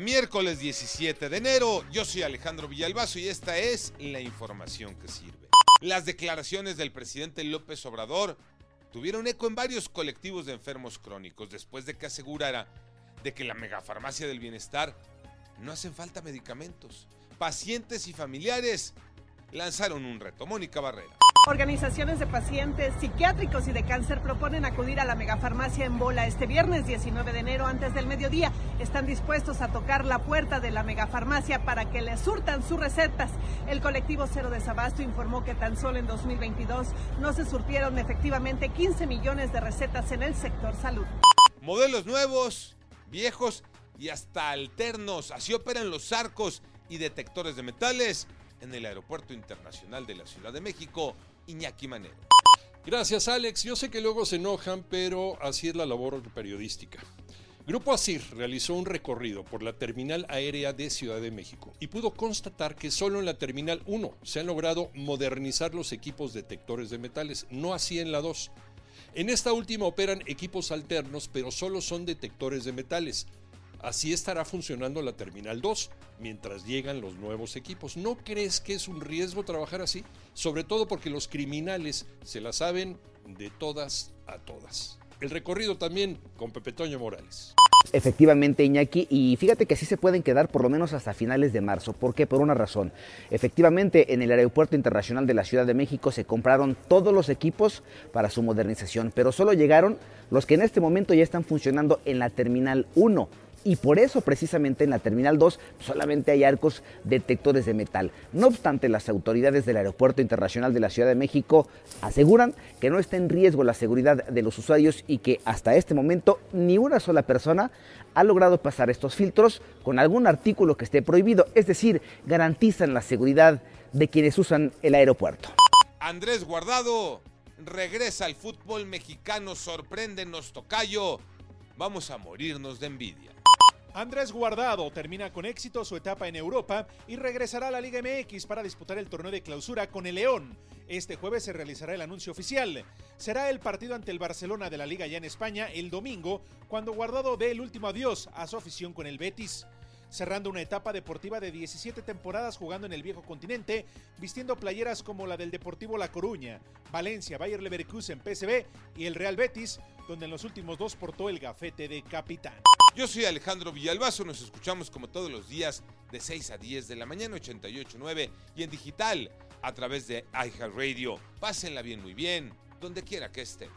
Miércoles 17 de enero, yo soy Alejandro Villalbazo y esta es la información que sirve. Las declaraciones del presidente López Obrador tuvieron eco en varios colectivos de enfermos crónicos después de que asegurara de que la megafarmacia del bienestar no hacen falta medicamentos. Pacientes y familiares lanzaron un reto. Mónica Barrera. Organizaciones de pacientes psiquiátricos y de cáncer proponen acudir a la megafarmacia en Bola este viernes 19 de enero antes del mediodía. Están dispuestos a tocar la puerta de la megafarmacia para que les surtan sus recetas. El colectivo Cero Desabasto informó que tan solo en 2022 no se surtieron efectivamente 15 millones de recetas en el sector salud. Modelos nuevos, viejos y hasta alternos. Así operan los arcos y detectores de metales en el Aeropuerto Internacional de la Ciudad de México, Iñaki Manero. Gracias Alex, yo sé que luego se enojan, pero así es la labor periodística. Grupo ASIR realizó un recorrido por la terminal aérea de Ciudad de México y pudo constatar que solo en la terminal 1 se han logrado modernizar los equipos detectores de metales, no así en la 2. En esta última operan equipos alternos, pero solo son detectores de metales. Así estará funcionando la Terminal 2 mientras llegan los nuevos equipos. ¿No crees que es un riesgo trabajar así? Sobre todo porque los criminales se la saben de todas a todas. El recorrido también con Pepe Toño Morales. Efectivamente, Iñaki, y fíjate que así se pueden quedar por lo menos hasta finales de marzo. ¿Por qué? Por una razón. Efectivamente, en el Aeropuerto Internacional de la Ciudad de México se compraron todos los equipos para su modernización, pero solo llegaron los que en este momento ya están funcionando en la Terminal 1 y por eso precisamente en la Terminal 2 solamente hay arcos detectores de metal. No obstante, las autoridades del Aeropuerto Internacional de la Ciudad de México aseguran que no está en riesgo la seguridad de los usuarios y que hasta este momento ni una sola persona ha logrado pasar estos filtros con algún artículo que esté prohibido, es decir, garantizan la seguridad de quienes usan el aeropuerto. Andrés Guardado regresa al fútbol mexicano, sorpréndenos Tocayo. Vamos a morirnos de envidia. Andrés Guardado termina con éxito su etapa en Europa y regresará a la Liga MX para disputar el torneo de clausura con el León. Este jueves se realizará el anuncio oficial. Será el partido ante el Barcelona de la Liga ya en España el domingo, cuando Guardado dé el último adiós a su afición con el Betis cerrando una etapa deportiva de 17 temporadas jugando en el viejo continente, vistiendo playeras como la del Deportivo La Coruña, Valencia, Bayer Leverkusen, PSV y el Real Betis, donde en los últimos dos portó el gafete de capitán. Yo soy Alejandro Villalbazo, nos escuchamos como todos los días de 6 a 10 de la mañana 88.9 y en digital a través de iHeartRadio. Pásenla bien, muy bien, donde quiera que esté.